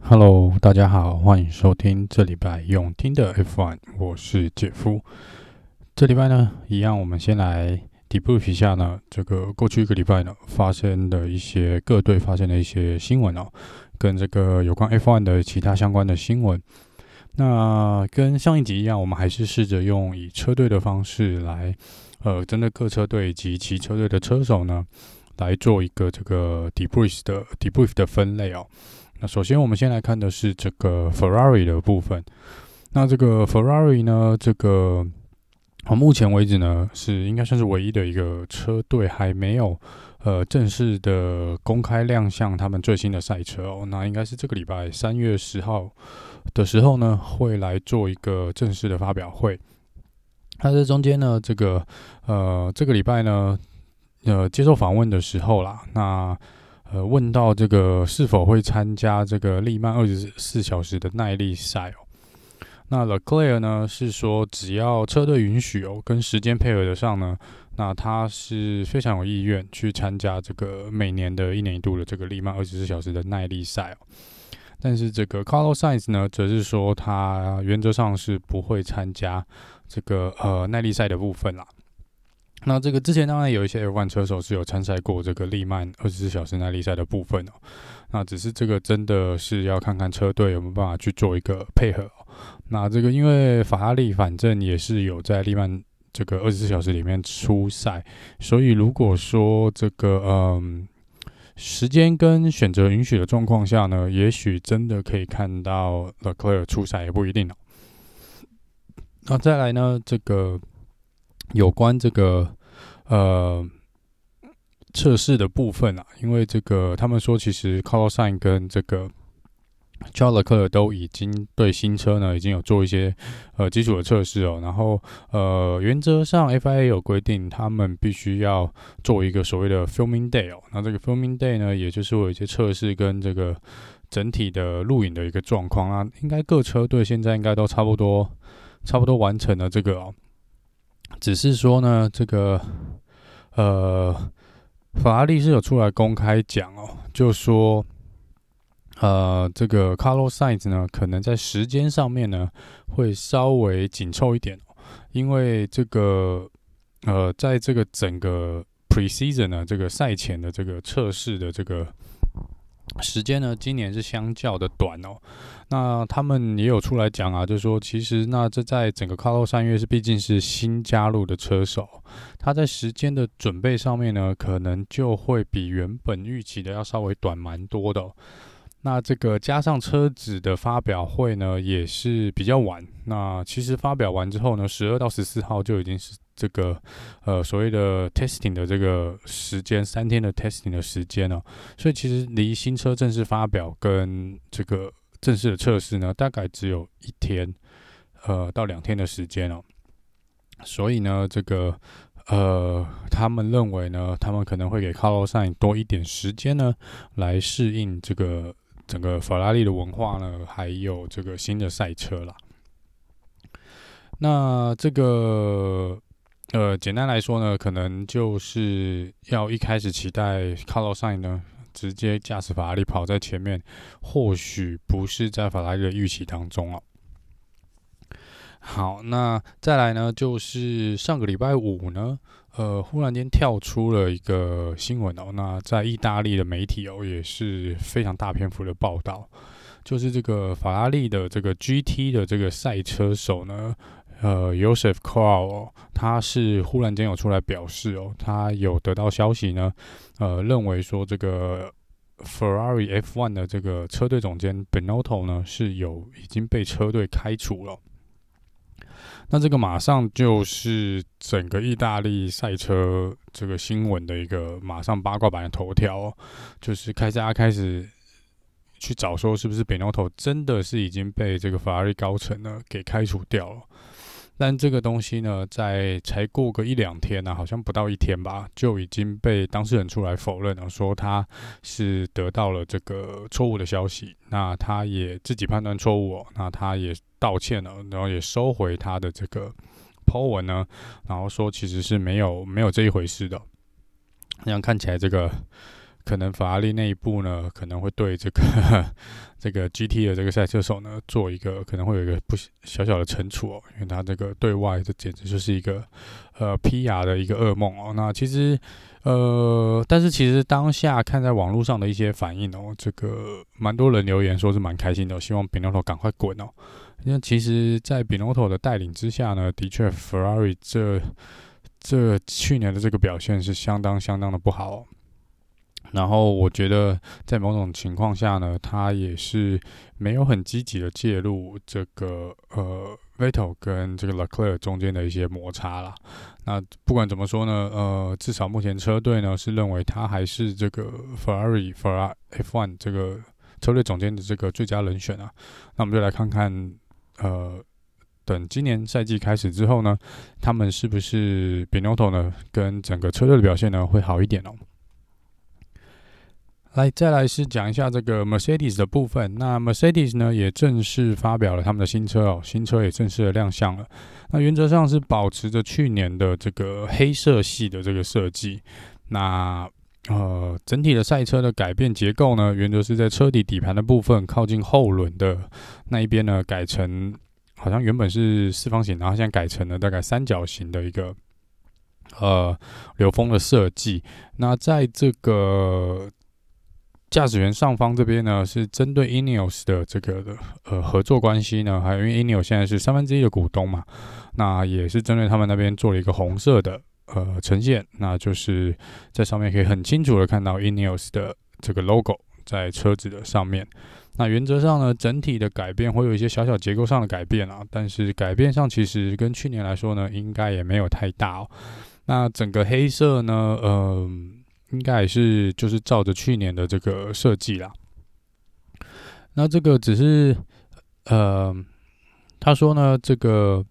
Hello，大家好，欢迎收听这礼拜用听的 F1，我是杰夫。这礼拜呢，一样，我们先来 debrief 一下呢，这个过去一个礼拜呢发生的一些各队发生的一些新闻哦，跟这个有关 F1 的其他相关的新闻。那跟上一集一样，我们还是试着用以车队的方式来，呃，针对各车队及其车队的车手呢，来做一个这个 debrief 的 debrief 的分类哦。那首先，我们先来看的是这个 Ferrari 的部分。那这个 Ferrari 呢，这个到目前为止呢，是应该算是唯一的一个车队还没有呃正式的公开亮相他们最新的赛车哦。那应该是这个礼拜三月十号的时候呢，会来做一个正式的发表会。那这中间呢，这个呃这个礼拜呢，呃接受访问的时候啦，那。呃，问到这个是否会参加这个利曼二十四小时的耐力赛哦？那 Leclerc 呢是说，只要车队允许哦，跟时间配合得上呢，那他是非常有意愿去参加这个每年的一年一度的这个利曼二十四小时的耐力赛哦。但是这个 Carlos Sainz 呢，则是说他原则上是不会参加这个呃耐力赛的部分啦。那这个之前当然有一些 F1 车手是有参赛过这个利曼二十四小时耐力赛的部分哦。那只是这个真的是要看看车队有没有办法去做一个配合。那这个因为法拉利反正也是有在利曼这个二十四小时里面出赛，所以如果说这个嗯时间跟选择允许的状况下呢，也许真的可以看到 Leclerc 出赛也不一定哦。那再来呢，这个。有关这个呃测试的部分啊，因为这个他们说，其实 Carlos Sainz 跟这个 c h a r l e c l e r 都已经对新车呢已经有做一些呃基础的测试哦。然后呃原则上 FIA 有规定，他们必须要做一个所谓的 Filming Day 哦。那这个 Filming Day 呢，也就是有一些测试跟这个整体的录影的一个状况啊。应该各车队现在应该都差不多差不多完成了这个哦。只是说呢，这个呃，法拉利是有出来公开讲哦，就说呃，这个 Carlos Sainz 呢，可能在时间上面呢会稍微紧凑一点哦，因为这个呃，在这个整个 Preseason 呢，这个赛前的这个测试的这个。时间呢，今年是相较的短哦。那他们也有出来讲啊，就是说其实那这在整个卡洛三月是毕竟是新加入的车手，他在时间的准备上面呢，可能就会比原本预期的要稍微短蛮多的。那这个加上车子的发表会呢，也是比较晚。那其实发表完之后呢，十二到十四号就已经是这个呃所谓的 testing 的这个时间，三天的 testing 的时间哦。所以其实离新车正式发表跟这个正式的测试呢，大概只有一天呃到两天的时间哦。所以呢，这个呃他们认为呢，他们可能会给 c a r l o s i n 多一点时间呢，来适应这个。整个法拉利的文化呢，还有这个新的赛车啦。那这个呃，简单来说呢，可能就是要一开始期待卡洛赛呢，直接驾驶法拉利跑在前面，或许不是在法拉利的预期当中哦。好，那再来呢，就是上个礼拜五呢。呃，忽然间跳出了一个新闻哦，那在意大利的媒体哦也是非常大篇幅的报道，就是这个法拉利的这个 GT 的这个赛车手呢，呃，Josef Quarl 哦，他是忽然间有出来表示哦，他有得到消息呢，呃，认为说这个 Ferrari F1 的这个车队总监 Benotto 呢是有已经被车队开除了。那这个马上就是整个意大利赛车这个新闻的一个马上八卦版的头条哦，就是开家开始去找说是不是 Benotto 真的是已经被这个法拉利高层呢给开除掉了。但这个东西呢，在才过个一两天呢、好像不到一天吧，就已经被当事人出来否认了，说他是得到了这个错误的消息。那他也自己判断错误哦，那他也道歉了，然后也收回他的这个 po 文呢，然后说其实是没有没有这一回事的。那样看起来，这个可能法拉利内部呢，可能会对这个 这个 GT 的这个赛车手呢，做一个可能会有一个不小小的惩处哦，因为他这个对外这简直就是一个呃 PR 的一个噩梦哦。那其实呃，但是其实当下看在网络上的一些反应哦，这个蛮多人留言说是蛮开心的，希望 Binotto 赶快滚哦。因为其实，在 Binotto 的带领之下呢，的确 Ferrari 这这去年的这个表现是相当相当的不好。然后我觉得，在某种情况下呢，他也是没有很积极的介入这个呃 Vettel 跟这个 Leclerc 中间的一些摩擦啦。那不管怎么说呢，呃，至少目前车队呢是认为他还是这个 Ferrari Ferrari F1 这个车队总监的这个最佳人选啊。那我们就来看看，呃，等今年赛季开始之后呢，他们是不是 Benotto 呢跟整个车队的表现呢会好一点哦。来，再来是讲一下这个 Mercedes 的部分。那 Mercedes 呢，也正式发表了他们的新车哦，新车也正式的亮相了。那原则上是保持着去年的这个黑色系的这个设计。那呃，整体的赛车的改变结构呢，原则是在车底底盘的部分，靠近后轮的那一边呢，改成好像原本是四方形，然后现在改成了大概三角形的一个呃流风的设计。那在这个驾驶员上方这边呢，是针对 Ineos 的这个的呃合作关系呢，还有因为 Ineos 现在是三分之一的股东嘛，那也是针对他们那边做了一个红色的呃呈现，那就是在上面可以很清楚的看到 Ineos 的这个 logo 在车子的上面。那原则上呢，整体的改变会有一些小小结构上的改变啊，但是改变上其实跟去年来说呢，应该也没有太大哦。那整个黑色呢，嗯、应该也是就是照着去年的这个设计啦。那这个只是呃，他说呢，这个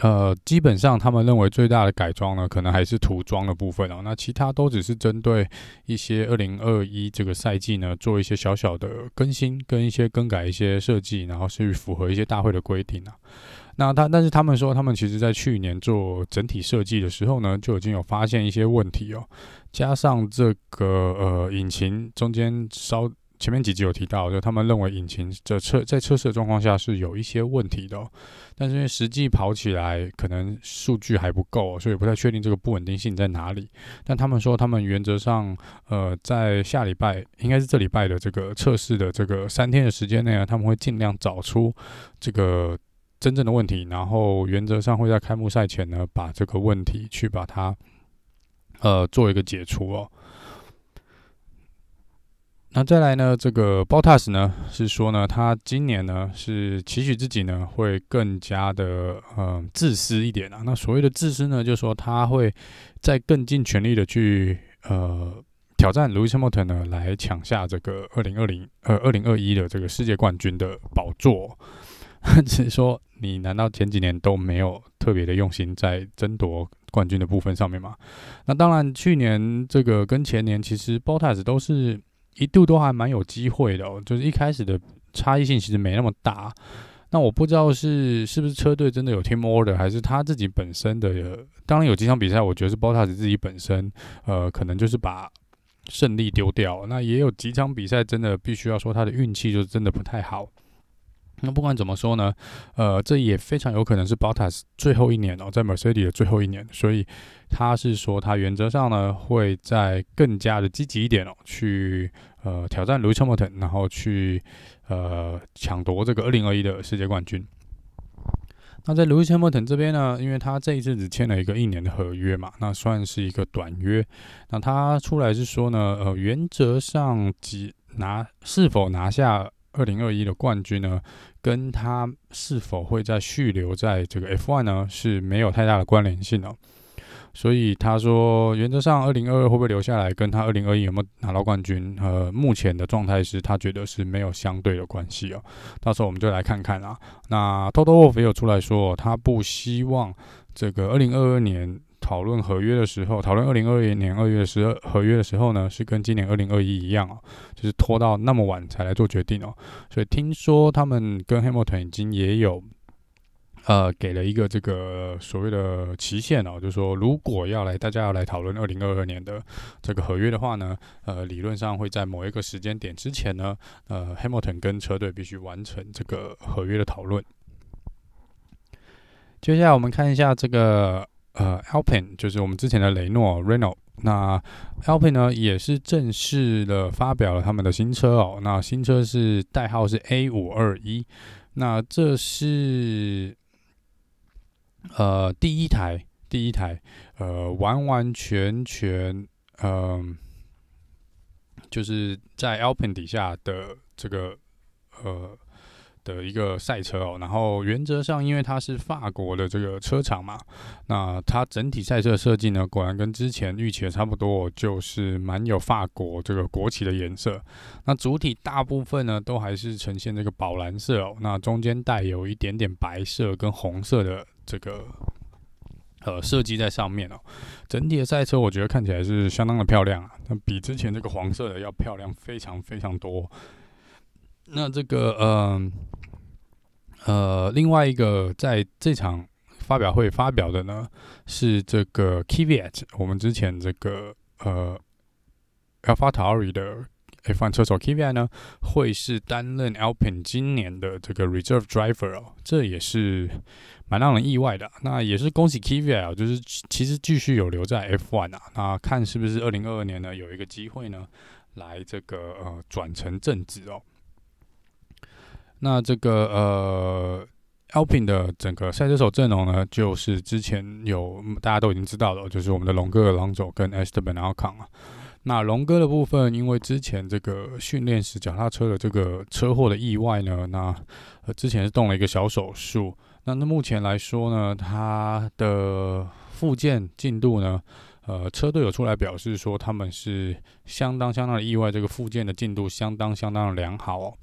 呃，基本上他们认为最大的改装呢，可能还是涂装的部分哦。那其他都只是针对一些二零二一这个赛季呢，做一些小小的更新，跟一些更改一些设计，然后是符合一些大会的规定啊。那他，但是他们说，他们其实在去年做整体设计的时候呢，就已经有发现一些问题哦。加上这个呃，引擎中间稍前面几集有提到，就他们认为引擎这测在测试的状况下是有一些问题的。但是因为实际跑起来可能数据还不够，所以不太确定这个不稳定性在哪里。但他们说，他们原则上呃，在下礼拜应该是这礼拜的这个测试的这个三天的时间内呢，他们会尽量找出这个。真正的问题，然后原则上会在开幕赛前呢，把这个问题去把它呃做一个解除哦。那再来呢，这个 Bottas 呢是说呢，他今年呢是期许自己呢会更加的呃自私一点啊。那所谓的自私呢，就是说他会再更尽全力的去呃挑战 Lewis Hamilton 呢，来抢下这个二零二零呃二零二一的这个世界冠军的宝座。只是说，你难道前几年都没有特别的用心在争夺冠军的部分上面吗？那当然，去年这个跟前年其实 Bottas 都是一度都还蛮有机会的哦，就是一开始的差异性其实没那么大。那我不知道是是不是车队真的有 team order，还是他自己本身的。当然有几场比赛，我觉得是 Bottas 自己本身，呃，可能就是把胜利丢掉。那也有几场比赛真的必须要说他的运气就真的不太好。那不管怎么说呢，呃，这也非常有可能是 Bottas 最后一年哦，在 Mercedes 的最后一年，所以他是说他原则上呢会在更加的积极一点哦，去呃挑战 Lewis Hamilton，然后去呃抢夺这个二零二一的世界冠军。那在 Lewis Hamilton 这边呢，因为他这一次只签了一个一年的合约嘛，那算是一个短约。那他出来是说呢，呃，原则上即拿是否拿下。二零二一的冠军呢，跟他是否会再续留在这个 F1 呢，是没有太大的关联性哦。所以他说，原则上二零二二会不会留下来，跟他二零二一有没有拿到冠军，呃，目前的状态是他觉得是没有相对的关系哦。到时候我们就来看看啊。那 Toto Wolff 也有出来说，他不希望这个二零二二年。讨论合约的时候，讨论二零二一年二月的时候合约的时候呢，是跟今年二零二一一样哦，就是拖到那么晚才来做决定哦。所以听说他们跟 Hamilton 已经也有呃，给了一个这个所谓的期限哦，就是说，如果要来大家要来讨论二零二二年的这个合约的话呢，呃，理论上会在某一个时间点之前呢，呃，Hamilton 跟车队必须完成这个合约的讨论。接下来我们看一下这个呃，Alpine，就是我们之前的雷诺 Renault，那 Alpine 呢也是正式的发表了他们的新车哦，那新车是代号是 A 五二一，那这是。呃，第一台，第一台，呃，完完全全，嗯、就是在 Alpine 底下的这个，呃，的一个赛车哦。然后原则上，因为它是法国的这个车厂嘛，那它整体赛车设计呢，果然跟之前预期的差不多，就是蛮有法国这个国旗的颜色。那主体大部分呢，都还是呈现这个宝蓝色哦，那中间带有一点点白色跟红色的。这个呃设计在上面哦，整体的赛车我觉得看起来是相当的漂亮啊，那比之前这个黄色的要漂亮非常非常多。那这个嗯呃，呃另外一个在这场发表会发表的呢是这个 Kvyat，我们之前这个呃 AlphaTauri 的。F1 车手 Kvyat 呢，会是担任 Alpin 今年的这个 Reserve Driver 哦，这也是蛮让人意外的。那也是恭喜 Kvyat 就是其实继续有留在 F1 啊，那看是不是二零二二年呢有一个机会呢，来这个呃转成正职哦。那这个呃，Alpin 的整个赛车手阵容呢，就是之前有大家都已经知道了，就是我们的龙哥的 Alonso 跟 Esteban Ocon 啊。那龙哥的部分，因为之前这个训练时脚踏车的这个车祸的意外呢，那呃之前是动了一个小手术。那那目前来说呢，他的复健进度呢，呃车队有出来表示说他们是相当相当的意外，这个复健的进度相当相当的良好哦。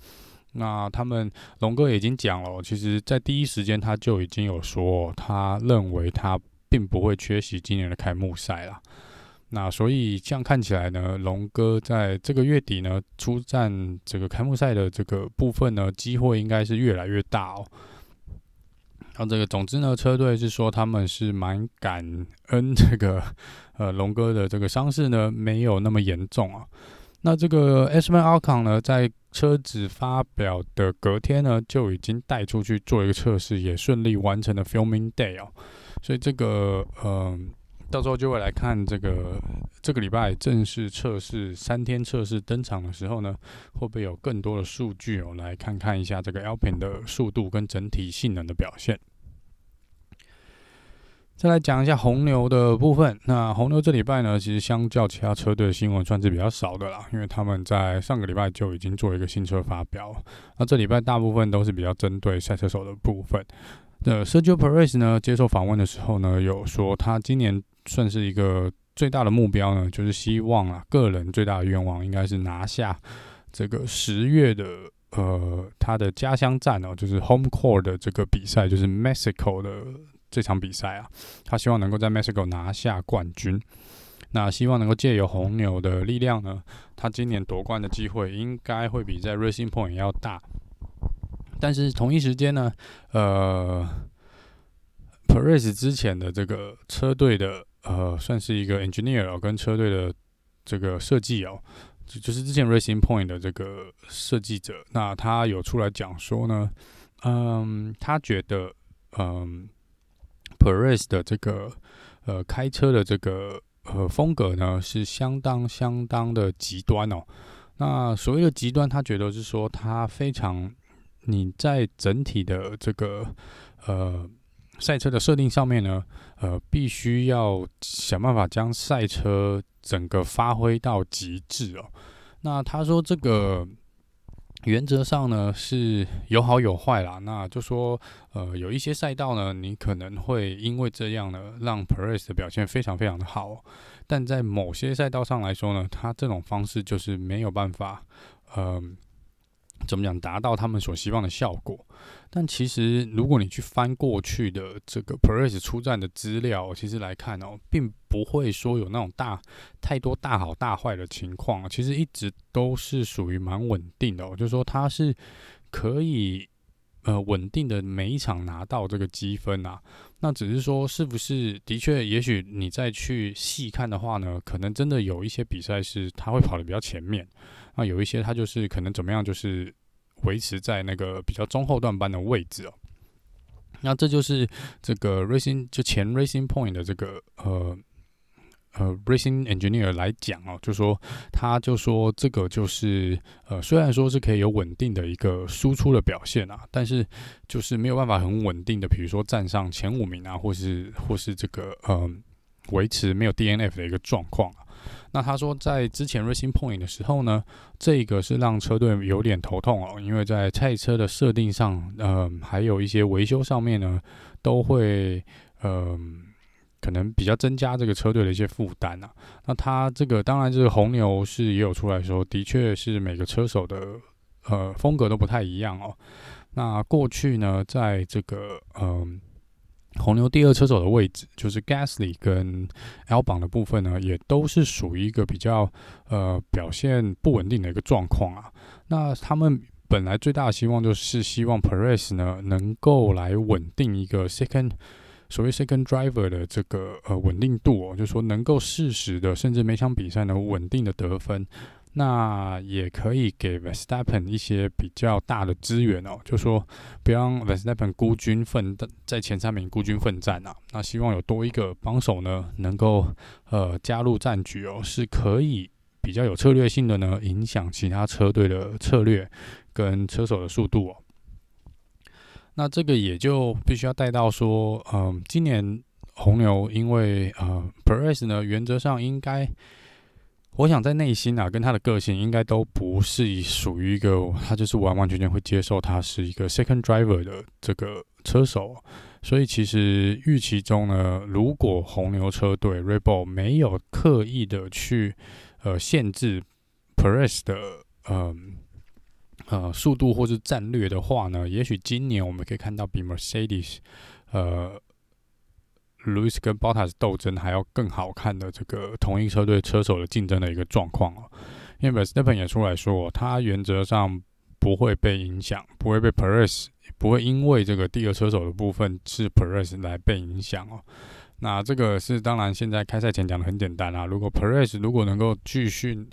那他们龙哥已经讲了，其实在第一时间他就已经有说，他认为他并不会缺席今年的开幕赛了。那所以这样看起来呢，龙哥在这个月底呢出战这个开幕赛的这个部分呢，机会应该是越来越大哦。那这个总之呢，车队是说他们是蛮感恩这个呃龙哥的这个伤势呢没有那么严重啊。那这个 Esteban Ocon 呢，在车子发表的隔天呢就已经带出去做一个测试，也顺利完成了 Filming Day 哦。所以这个嗯。呃到时候就会来看这个这个礼拜正式测试三天测试登场的时候呢，会不会有更多的数据哦？来看看一下这个 Alpine 的速度跟整体性能的表现。再来讲一下红牛的部分。那红牛这礼拜呢，其实相较其他车队的新闻算是比较少的啦，因为他们在上个礼拜就已经做一个新车发表。那这礼拜大部分都是比较针对赛车手的部分。那 Sergio Perez 呢，接受访问的时候呢，有说他今年。算是一个最大的目标呢，就是希望啊，个人最大的愿望应该是拿下这个十月的呃他的家乡站哦，就是 Home Court 的这个比赛，就是 Mexico 的这场比赛啊，他希望能够在 Mexico 拿下冠军。那希望能够借由红牛的力量呢，他今年夺冠的机会应该会比在 Racing Point 要大。但是同一时间呢，呃，Perez 之前的这个车队的。呃，算是一个 engineer 哦，跟车队的这个设计哦，就就是之前 Racing Point 的这个设计者，那他有出来讲说呢，嗯，他觉得嗯，Perez 的这个呃开车的这个呃风格呢是相当相当的极端哦。那所谓的极端，他觉得是说他非常你在整体的这个呃。赛车的设定上面呢，呃，必须要想办法将赛车整个发挥到极致哦。那他说这个原则上呢是有好有坏啦。那就说，呃，有一些赛道呢，你可能会因为这样呢，让 Perez 的表现非常非常的好。但在某些赛道上来说呢，他这种方式就是没有办法，嗯、怎么讲达到他们所希望的效果？但其实，如果你去翻过去的这个 Perez 出战的资料，其实来看哦，并不会说有那种大太多大好大坏的情况。其实一直都是属于蛮稳定的哦，就是说它是可以呃稳定的每一场拿到这个积分啊。那只是说，是不是的确，也许你再去细看的话呢，可能真的有一些比赛是他会跑得比较前面，那有一些他就是可能怎么样，就是维持在那个比较中后段班的位置哦。那这就是这个 Racing 就前 Racing Point 的这个呃。呃，Racing Engineer 来讲哦，就说他就说这个就是呃，虽然说是可以有稳定的一个输出的表现啊，但是就是没有办法很稳定的，比如说站上前五名啊，或是或是这个呃维持没有 DNF 的一个状况啊。那他说在之前 Racing Point 的时候呢，这个是让车队有点头痛哦，因为在赛车的设定上，呃，还有一些维修上面呢，都会呃。可能比较增加这个车队的一些负担啊。那他这个当然，这个红牛是也有出来说，的确是每个车手的呃风格都不太一样哦。那过去呢，在这个嗯、红牛第二车手的位置，就是 Gasly 跟 L 榜的部分呢，也都是属于一个比较呃表现不稳定的一个状况啊。那他们本来最大的希望就是希望 Perez 呢能够来稳定一个 second。所谓 second driver 的这个呃稳定度哦，就是说能够适时的，甚至每场比赛能稳定的得分，那也可以给 Verstappen 一些比较大的资源哦，就说不让 Verstappen 孤军奋战在前三名孤军奋战啊，那希望有多一个帮手呢，能够呃加入战局哦，是可以比较有策略性的呢，影响其他车队的策略跟车手的速度哦。那这个也就必须要带到说，嗯、今年红牛因为呃，Perez 呢，原则上应该，我想在内心啊，跟他的个性应该都不是属于一个，他就是完完全全会接受他是一个 second driver 的这个车手，所以其实预期中呢，如果红牛车队 r e b o l 没有刻意的去呃限制 Perez 的嗯。呃，速度或是战略的话呢，也许今年我们可以看到比 Mercedes，呃，Lewis 跟 Bottas 斗争还要更好看的这个同一车队车手的竞争的一个状况哦。因为 Verstappen 也出来说，他原则上不会被影响，不会被 Perez，不会因为这个第二车手的部分是 Perez 来被影响哦。那这个是当然，现在开赛前讲的很简单啊。如果 Perez 如果能够继续，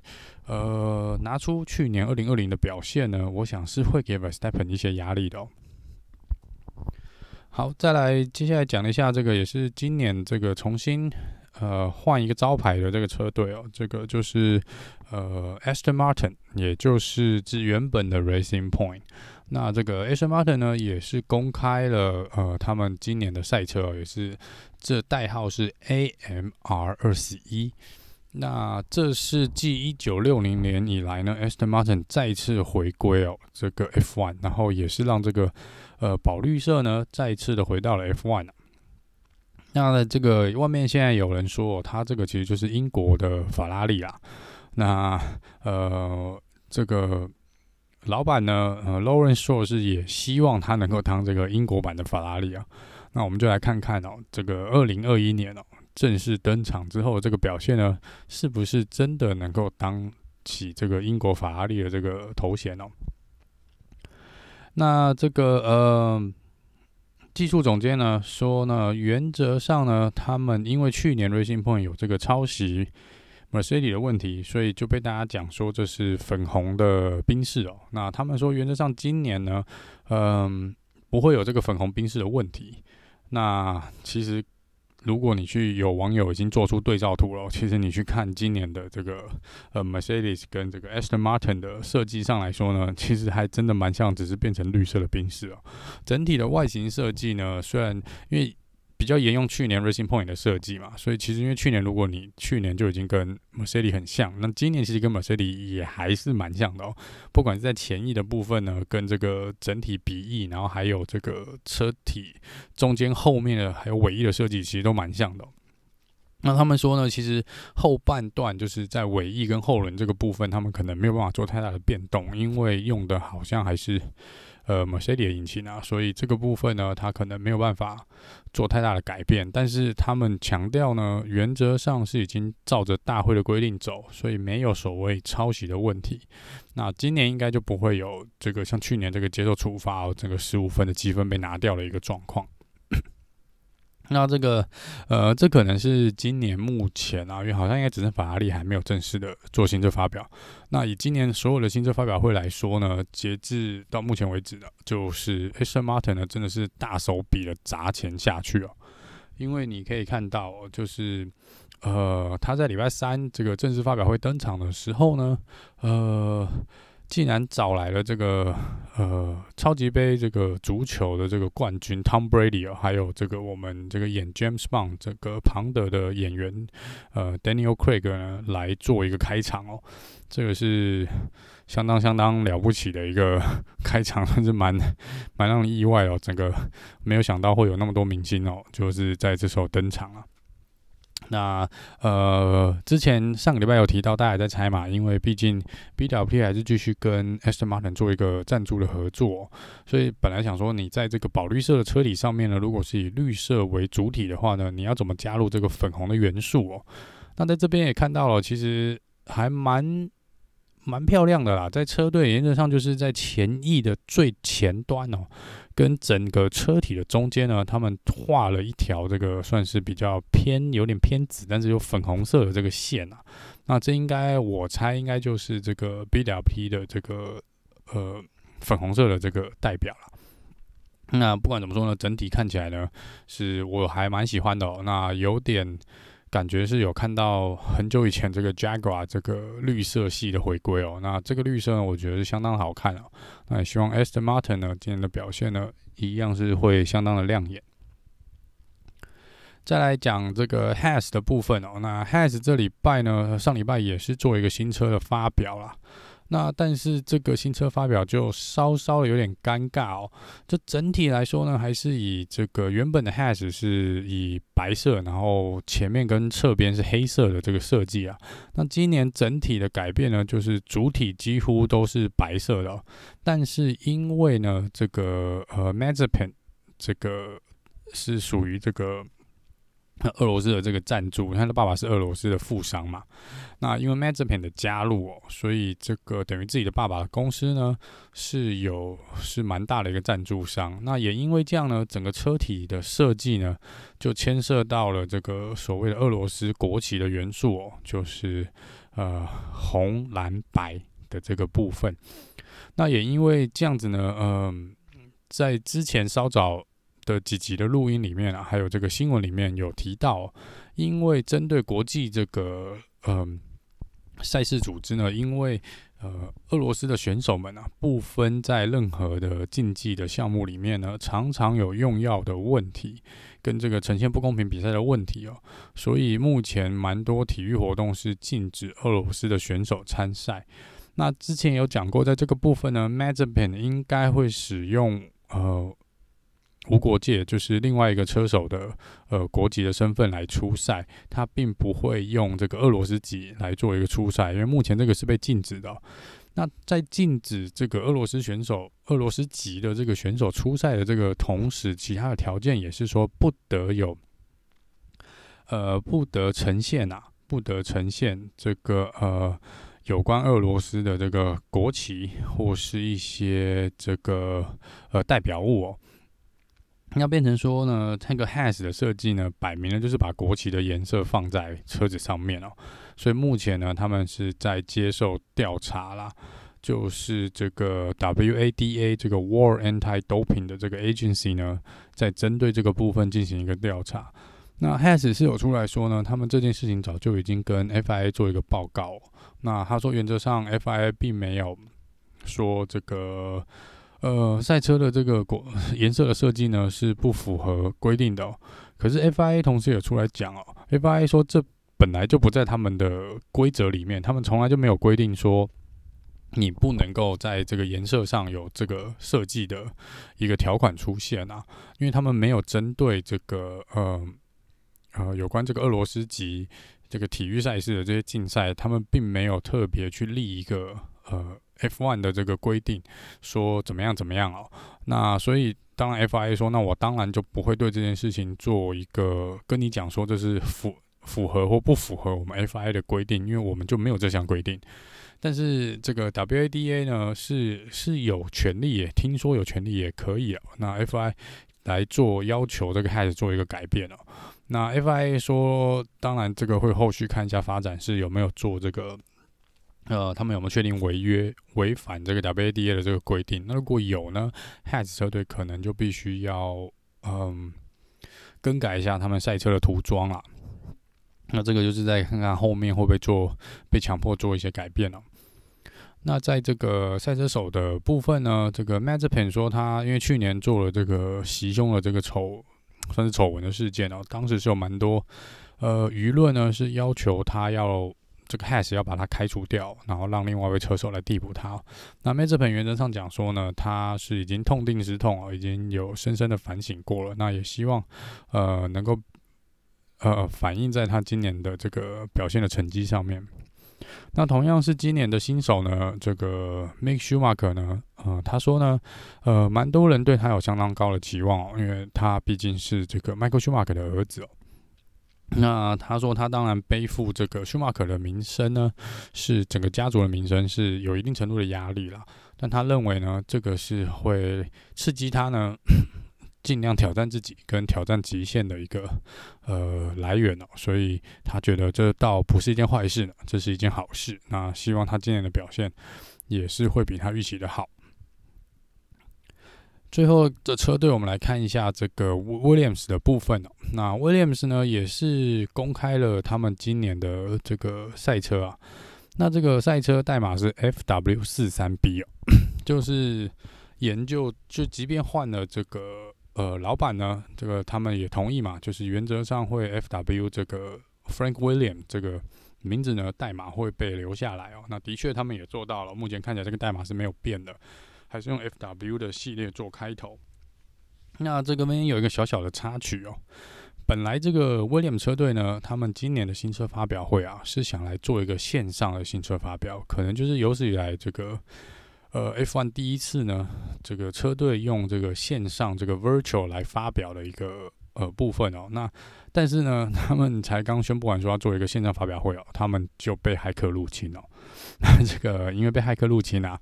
呃，拿出去年二零二零的表现呢，我想是会给 Verstappen 一些压力的。好，再来接下来讲一下这个，也是今年这个重新呃换一个招牌的这个车队哦，这个就是呃 Aston Martin，也就是指原本的 Racing Point。那这个 Aston Martin 呢，也是公开了呃他们今年的赛车，也是这代号是 AMR 二十一。那这是继一九六零年以来呢，Aston Martin 再次回归哦，这个 F1，然后也是让这个呃宝绿色呢再次的回到了 F1 啊。那，这个外面现在有人说，哦它这个其实就是英国的法拉利啊。那呃，这个老板呢，呃，Lawrence Stroll 是也希望他能够当这个英国版的法拉利啊。那我们就来看看哦，这个二零二一年哦。正式登场之后，这个表现呢，是不是真的能够当起这个英国法拉利的这个头衔哦？那这个呃，技术总监呢说呢，原则上呢，他们因为去年 Racing Point 有这个抄袭 Mercedes 的问题，所以就被大家讲说这是粉红的冰室哦。那他们说原则上今年呢，嗯、不会有这个粉红冰室的问题。那其实。如果你去有网友已经做出对照图了，其实你去看今年的这个呃 Mercedes 跟这个 Aston Martin 的设计上来说呢，其实还真的蛮像，只是变成绿色的冰室哦。整体的外形设计呢，虽然因为比较沿用去年 Racing Point 的设计嘛，所以其实因为去年如果你去年就已经跟 Mercedes 很像，那今年其实跟 Mercedes 也还是蛮像的哦。不管是在前翼的部分呢，跟这个整体鼻翼，然后还有这个车体中间后面的还有尾翼的设计，其实都蛮像的。那他们说呢，其实后半段就是在尾翼跟后轮这个部分，他们可能没有办法做太大的变动，因为用的好像还是呃 Mercedes 引擎啊，所以这个部分呢，它可能没有办法做太大的改变。但是他们强调呢，原则上是已经照着大会的规定走，所以没有所谓抄袭的问题。那今年应该就不会有这个像去年这个接受处罚，这个十五分的积分被拿掉的一个状况。那这个，呃，这可能是今年目前啊，因为好像应该只剩法拉利还没有正式的做新车发表。那以今年所有的新车发表会来说呢，截至到目前为止的，就是 Aston Martin 呢，真的是大手笔的砸钱下去哦。因为你可以看到，就是呃，他在礼拜三这个正式发表会登场的时候呢，呃。竟然找来了这个呃超级杯这个足球的这个冠军 Tom Brady 哦，还有这个我们这个演 James Bond 这个庞德的演员呃 Daniel Craig 呢来做一个开场哦，这个是相当相当了不起的一个 开场，甚至蛮蛮让人意外哦，整个没有想到会有那么多明星哦，就是在这时候登场啊。那呃，之前上个礼拜有提到，大家也在猜嘛，因为毕竟 BWT 还是继续跟 Aston Martin 做一个赞助的合作，所以本来想说，你在这个宝绿色的车体上面呢，如果是以绿色为主体的话呢，你要怎么加入这个粉红的元素哦？那在这边也看到了，其实还蛮蛮漂亮的啦，在车队原则上就是在前翼的最前端哦。跟整个车体的中间呢，他们画了一条这个算是比较偏有点偏紫，但是有粉红色的这个线啊。那这应该我猜应该就是这个 BWT 的这个呃粉红色的这个代表了。那不管怎么说呢，整体看起来呢，是我还蛮喜欢的哦。那有点。感觉是有看到很久以前这个 Jaguar 这个绿色系的回归哦，那这个绿色呢，我觉得是相当好看哦。那也希望 Aston Martin 呢今天的表现呢，一样是会相当的亮眼。再来讲这个 Has 的部分哦，那 Has 这礼拜呢，上礼拜也是做一个新车的发表啦。那但是这个新车发表就稍稍的有点尴尬哦。这整体来说呢，还是以这个原本的 Has 是以白色，然后前面跟侧边是黑色的这个设计啊。那今年整体的改变呢，就是主体几乎都是白色的。但是因为呢，这个呃 m a z e p e n 这个是属于这个。俄罗斯的这个赞助，他的爸爸是俄罗斯的富商嘛。那因为 Mazepin 的加入哦，所以这个等于自己的爸爸公司呢是有是蛮大的一个赞助商。那也因为这样呢，整个车体的设计呢就牵涉到了这个所谓的俄罗斯国旗的元素哦，就是呃红蓝白的这个部分。那也因为这样子呢，嗯、在之前稍早。的几集的录音里面啊，还有这个新闻里面有提到，因为针对国际这个嗯赛事组织呢，因为呃俄罗斯的选手们啊，不分在任何的竞技的项目里面呢，常常有用药的问题，跟这个呈现不公平比赛的问题哦，所以目前蛮多体育活动是禁止俄罗斯的选手参赛。那之前有讲过，在这个部分呢，Mazepin 应该会使用呃。无国界就是另外一个车手的呃国籍的身份来出赛，他并不会用这个俄罗斯籍来做一个出赛，因为目前这个是被禁止的。那在禁止这个俄罗斯选手、俄罗斯籍的这个选手出赛的这个同时，其他的条件也是说不得有，呃，不得呈现啊，不得呈现这个呃有关俄罗斯的这个国旗或是一些这个呃代表物哦。要变成说呢，这个 Has 的设计呢，摆明了就是把国旗的颜色放在车子上面哦。所以目前呢，他们是在接受调查啦，就是这个 WADA 这个 World Anti-Doping 的这个 agency 呢，在针对这个部分进行一个调查。那 Has 是有出来说呢，他们这件事情早就已经跟 FIA 做一个报告。那他说原则上 FIA 并没有说这个。呃，赛车的这个国 颜色的设计呢，是不符合规定的。可是 FIA 同时也出来讲哦，FIA 说这本来就不在他们的规则里面，他们从来就没有规定说你不能够在这个颜色上有这个设计的一个条款出现啊，因为他们没有针对这个呃呃有关这个俄罗斯籍这个体育赛事的这些竞赛，他们并没有特别去立一个呃 F1 的这个规定，说怎么样怎么样哦。那所以当 FIA 说，那我当然就不会对这件事情做一个跟你讲说这是符符合或不符合我们 FIA 的规定，因为我们就没有这项规定。但是这个 WADA 呢是是有权利，也听说有权利也可以哦。那 FIA 来做要求，这个开始做一个改变哦。那 FIA 说，当然这个会后续看一下发展是有没有做这个，呃，他们有没有确定违约违反这个 WADA 的这个规定？那如果有呢，Has 车队可能就必须要嗯更改一下他们赛车的涂装了。那这个就是再看看后面会不会做被强迫做一些改变了。那在这个赛车手的部分呢，这个 Mazepin 说他因为去年做了这个袭胸的这个丑，算是丑闻的事件哦，当时是有蛮多呃舆论呢是要求他要这个 Haas 要把他开除掉，然后让另外一位车手来递补他。那 Mazepin 原则上讲说呢，他是已经痛定思痛哦，已经有深深的反省过了，那也希望呃能够呃反映在他今年的这个表现的成绩上面。那同样是今年的新手呢，这个 Mick Schumacher 呢，呃，他说呢，呃，蛮多人对他有相当高的期望，因为他毕竟是这个 Michael Schumacher 的儿子哦。那他说他当然背负这个 Schumacher 的名声呢，是整个家族的名声是有一定程度的压力啦，但他认为呢，这个是会刺激他呢。尽量挑战自己跟挑战极限的一个呃来源哦，所以他觉得这倒不是一件坏事呢，这是一件好事。那希望他今年的表现也是会比他预期的好。最后的车队，我们来看一下这个 Williams 的部分哦。那 Williams 呢，也是公开了他们今年的这个赛车啊。那这个赛车代码是 FW 四三 B 哦，就是研究，就即便换了这个。呃，老板呢，这个他们也同意嘛，就是原则上会 FW 这个 Frank William 这个名字呢，代码会被留下来哦。那的确他们也做到了，目前看起来这个代码是没有变的，还是用 FW 的系列做开头。那这个边有一个小小的插曲哦，本来这个 Williams 车队呢，他们今年的新车发表会啊，是想来做一个线上的新车发表，可能就是有史以来这个。呃，F1 第一次呢，这个车队用这个线上这个 virtual 来发表的一个呃部分哦。那但是呢，他们才刚宣布完说要做一个线上发表会哦，他们就被骇客入侵哦。那 这个因为被骇客入侵啊，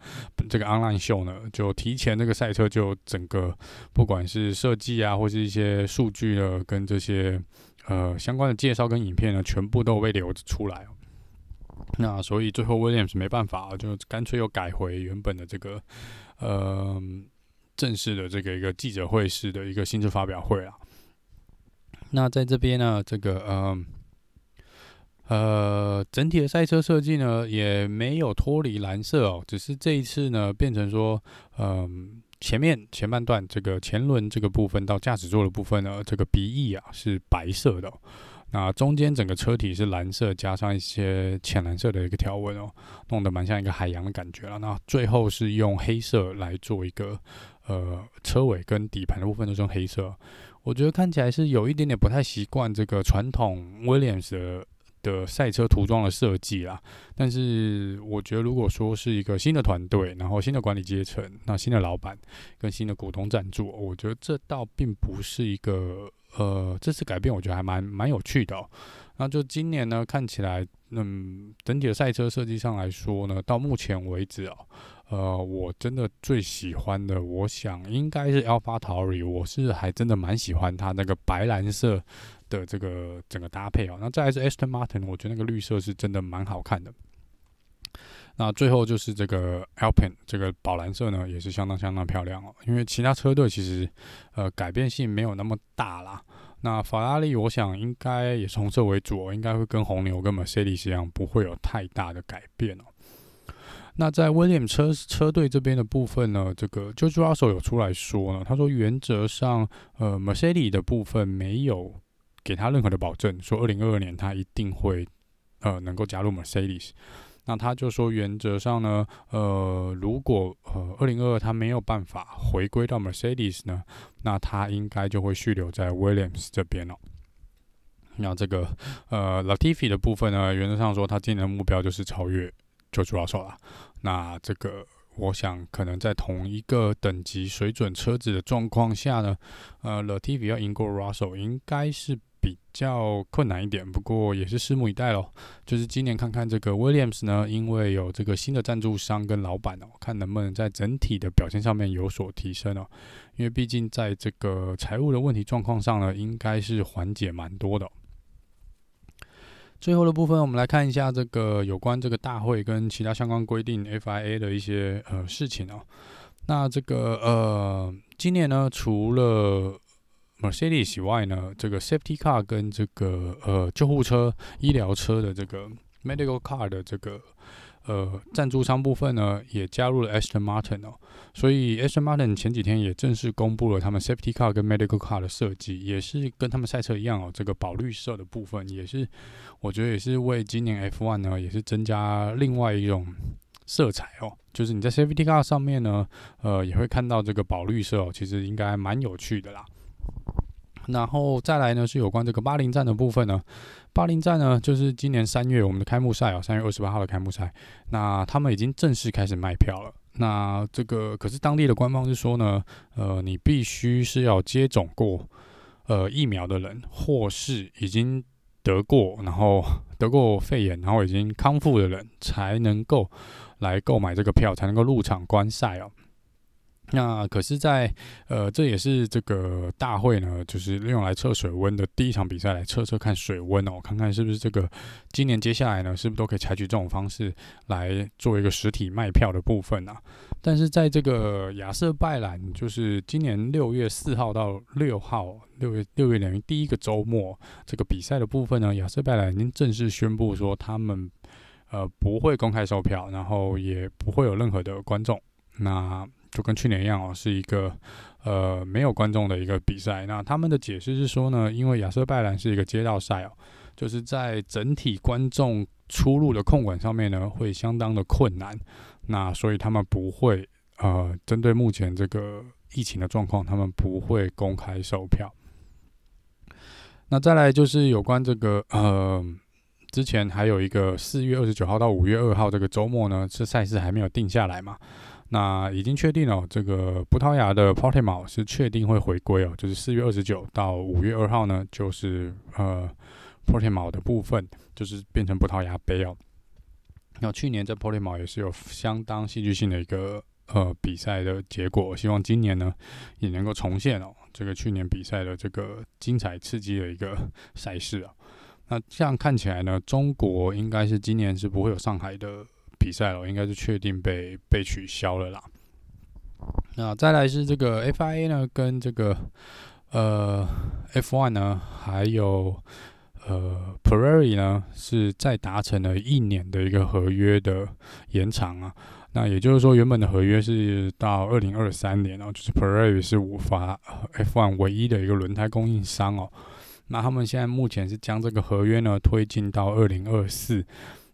这个 online show 呢，就提前这个赛车就整个不管是设计啊，或是一些数据呢，跟这些呃相关的介绍跟影片呢，全部都被流出来。那所以最后 Williams 没办法，就干脆又改回原本的这个呃正式的这个一个记者会式的一个新车发表会啊。那在这边呢，这个呃呃整体的赛车设计呢也没有脱离蓝色哦，只是这一次呢变成说，嗯、前面前半段这个前轮这个部分到驾驶座的部分呢，这个鼻翼啊是白色的。那中间整个车体是蓝色，加上一些浅蓝色的一个条纹哦，弄得蛮像一个海洋的感觉了。那最后是用黑色来做一个呃车尾跟底盘的部分都是用黑色，我觉得看起来是有一点点不太习惯这个传统 Williams 的的赛车涂装的设计啦。但是我觉得如果说是一个新的团队，然后新的管理阶层，那新的老板跟新的股东赞助，我觉得这倒并不是一个。呃，这次改变我觉得还蛮蛮有趣的哦。那就今年呢，看起来，嗯，整体的赛车设计上来说呢，到目前为止哦，呃，我真的最喜欢的，我想应该是 AlphaTauri，我是还真的蛮喜欢它那个白蓝色的这个整个搭配哦。那再来是 Aston Martin，我觉得那个绿色是真的蛮好看的。那最后就是这个 Alpine 这个宝蓝色呢，也是相当相当漂亮哦。因为其他车队其实呃改变性没有那么大啦。那法拉利我想应该也是红色为主，应该会跟红牛跟 Mercedes 一样，不会有太大的改变哦。那在 William 车车队这边的部分呢，这个 George Russell 有出来说呢，他说原则上呃 Mercedes 的部分没有给他任何的保证，说二零二二年他一定会呃能够加入 Mercedes。那他就说，原则上呢，呃，如果呃，二零二二他没有办法回归到 Mercedes 呢，那他应该就会续留在 Williams 这边了。那这个呃，Latifi 的部分呢，原则上说，他今年的目标就是超越 George Russell 了。那这个，我想可能在同一个等级水准车子的状况下呢，呃，Latifi 要赢过 Russell 应该是比较困难一点。不过也是拭目以待喽。就是今年看看这个 Williams 呢，因为有这个新的赞助商跟老板哦，看能不能在整体的表现上面有所提升哦。因为毕竟在这个财务的问题状况上呢，应该是缓解蛮多的。最后的部分，我们来看一下这个有关这个大会跟其他相关规定 FIA 的一些呃事情哦。那这个呃，今年呢，除了 Mercedes 以外呢，这个 Safety Car 跟这个呃救护车、医疗车的这个 Medical Car 的这个。呃，赞助商部分呢，也加入了 Aston Martin 哦，所以 Aston Martin 前几天也正式公布了他们 Safety Car 跟 Medical Car 的设计，也是跟他们赛车一样哦，这个宝绿色的部分也是，我觉得也是为今年 F1 呢，也是增加另外一种色彩哦，就是你在 Safety Car 上面呢，呃，也会看到这个宝绿色哦，其实应该蛮有趣的啦。然后再来呢，是有关这个巴林站的部分呢。巴林站呢，就是今年三月我们的开幕赛哦，三月二十八号的开幕赛。那他们已经正式开始卖票了。那这个可是当地的官方是说呢，呃，你必须是要接种过呃疫苗的人，或是已经得过，然后得过肺炎，然后已经康复的人，才能够来购买这个票，才能够入场观赛哦。那可是在，呃，这也是这个大会呢，就是用来测水温的第一场比赛，来测测看水温哦，看看是不是这个今年接下来呢，是不是都可以采取这种方式来做一个实体卖票的部分啊？但是在这个亚瑟拜兰，就是今年六月四号到六号，六月六月等于第一个周末，这个比赛的部分呢，亚瑟拜兰已经正式宣布说，他们呃不会公开售票，然后也不会有任何的观众。那就跟去年一样哦，是一个呃没有观众的一个比赛。那他们的解释是说呢，因为亚瑟拜兰是一个街道赛哦，就是在整体观众出入的控管上面呢，会相当的困难。那所以他们不会呃针对目前这个疫情的状况，他们不会公开售票。那再来就是有关这个呃，之前还有一个四月二十九号到五月二号这个周末呢，这赛事还没有定下来嘛。那已经确定了，这个葡萄牙的 Portimao 是确定会回归哦，就是四月二十九到五月二号呢，就是呃 Portimao 的部分，就是变成葡萄牙杯哦。那去年在 Portimao 也是有相当戏剧性的一个呃比赛的结果，希望今年呢也能够重现哦，这个去年比赛的这个精彩刺激的一个赛事啊。那这样看起来呢，中国应该是今年是不会有上海的。比赛了，应该是确定被被取消了啦。那再来是这个 FIA 呢，跟这个呃 F1 呢，还有呃 Pirelli 呢，是再达成了一年的一个合约的延长啊。那也就是说，原本的合约是到二零二三年哦，就是 Pirelli 是无法 F1 唯一的一个轮胎供应商哦。那他们现在目前是将这个合约呢推进到二零二四。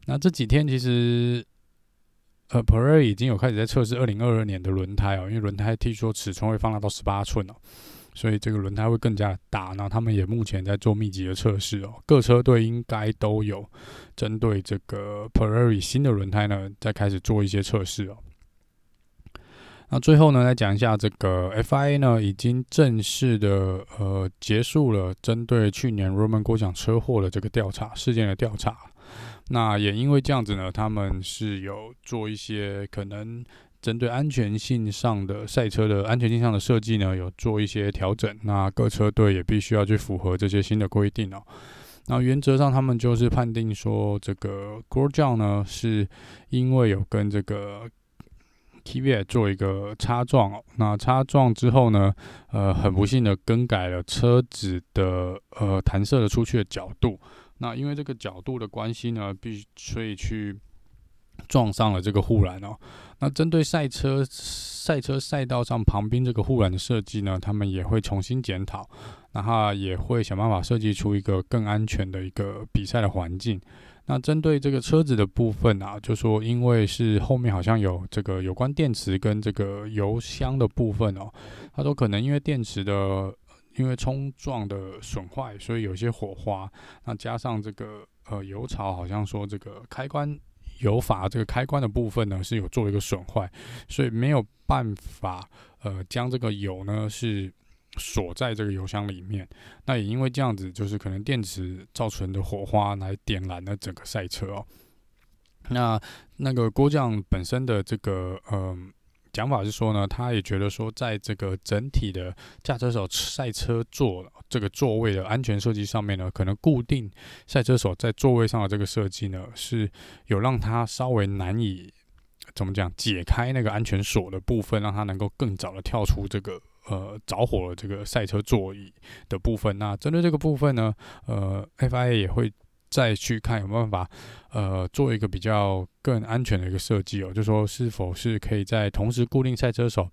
那这几天其实。呃，Pirelli 已经有开始在测试二零二二年的轮胎哦，因为轮胎听说尺寸会放大到十八寸哦，所以这个轮胎会更加大。那他们也目前在做密集的测试哦，各车队应该都有针对这个 Pirelli 新的轮胎呢，在开始做一些测试哦。那最后呢，来讲一下这个 FIA 呢，已经正式的呃结束了针对去年 Roman Gu 奖车祸的这个调查事件的调查。那也因为这样子呢，他们是有做一些可能针对安全性上的赛车的安全性上的设计呢，有做一些调整。那各车队也必须要去符合这些新的规定哦。那原则上，他们就是判定说，这个 Grosjean 呢，是因为有跟这个 Kvyat 做一个擦撞哦。那擦撞之后呢，呃，很不幸的更改了车子的呃弹射的出去的角度。那因为这个角度的关系呢，必须所以去撞上了这个护栏哦。那针对赛车赛车赛道上旁边这个护栏的设计呢，他们也会重新检讨，然后也会想办法设计出一个更安全的一个比赛的环境。那针对这个车子的部分啊，就说因为是后面好像有这个有关电池跟这个油箱的部分哦，他说可能因为电池的。因为冲撞的损坏，所以有些火花。那加上这个呃油槽，好像说这个开关油阀这个开关的部分呢是有做一个损坏，所以没有办法呃将这个油呢是锁在这个油箱里面。那也因为这样子，就是可能电池造成的火花来点燃了整个赛车哦。那那个郭将本身的这个嗯。讲法是说呢，他也觉得说，在这个整体的驾车手赛车座这个座位的安全设计上面呢，可能固定赛车手在座位上的这个设计呢，是有让他稍微难以怎么讲解开那个安全锁的部分，让他能够更早的跳出这个呃着火的这个赛车座椅的部分。那针对这个部分呢，呃，FIA 也会。再去看有没有办法，呃，做一个比较更安全的一个设计哦，就说是否是可以在同时固定赛车手，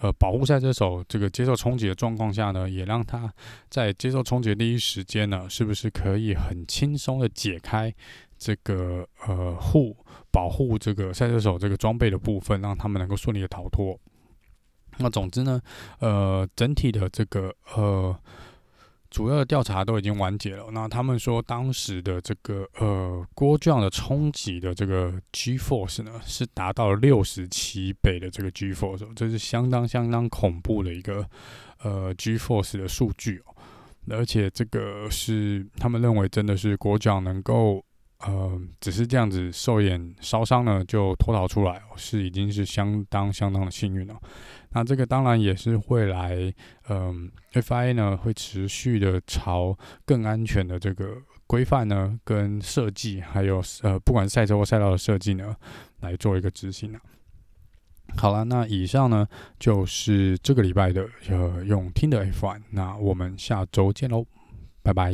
呃，保护赛车手这个接受冲击的状况下呢，也让他在接受冲击的第一时间呢，是不是可以很轻松的解开这个呃护保护这个赛车手这个装备的部分，让他们能够顺利的逃脱。那总之呢，呃，整体的这个呃。主要的调查都已经完结了。那他们说，当时的这个呃郭将的冲击的这个 G force 呢，是达到了六十七倍的这个 G force，这是相当相当恐怖的一个呃 G force 的数据哦。而且这个是他们认为真的是郭将能够。呃，只是这样子受点烧伤呢，就脱逃出来，哦是已经是相当相当的幸运了。那这个当然也是会来，嗯、，F I 呢会持续的朝更安全的这个规范呢跟设计，还有呃，不管赛车或赛道的设计呢，来做一个执行啊。好了，那以上呢就是这个礼拜的呃用听的 F1，那我们下周见喽，拜拜。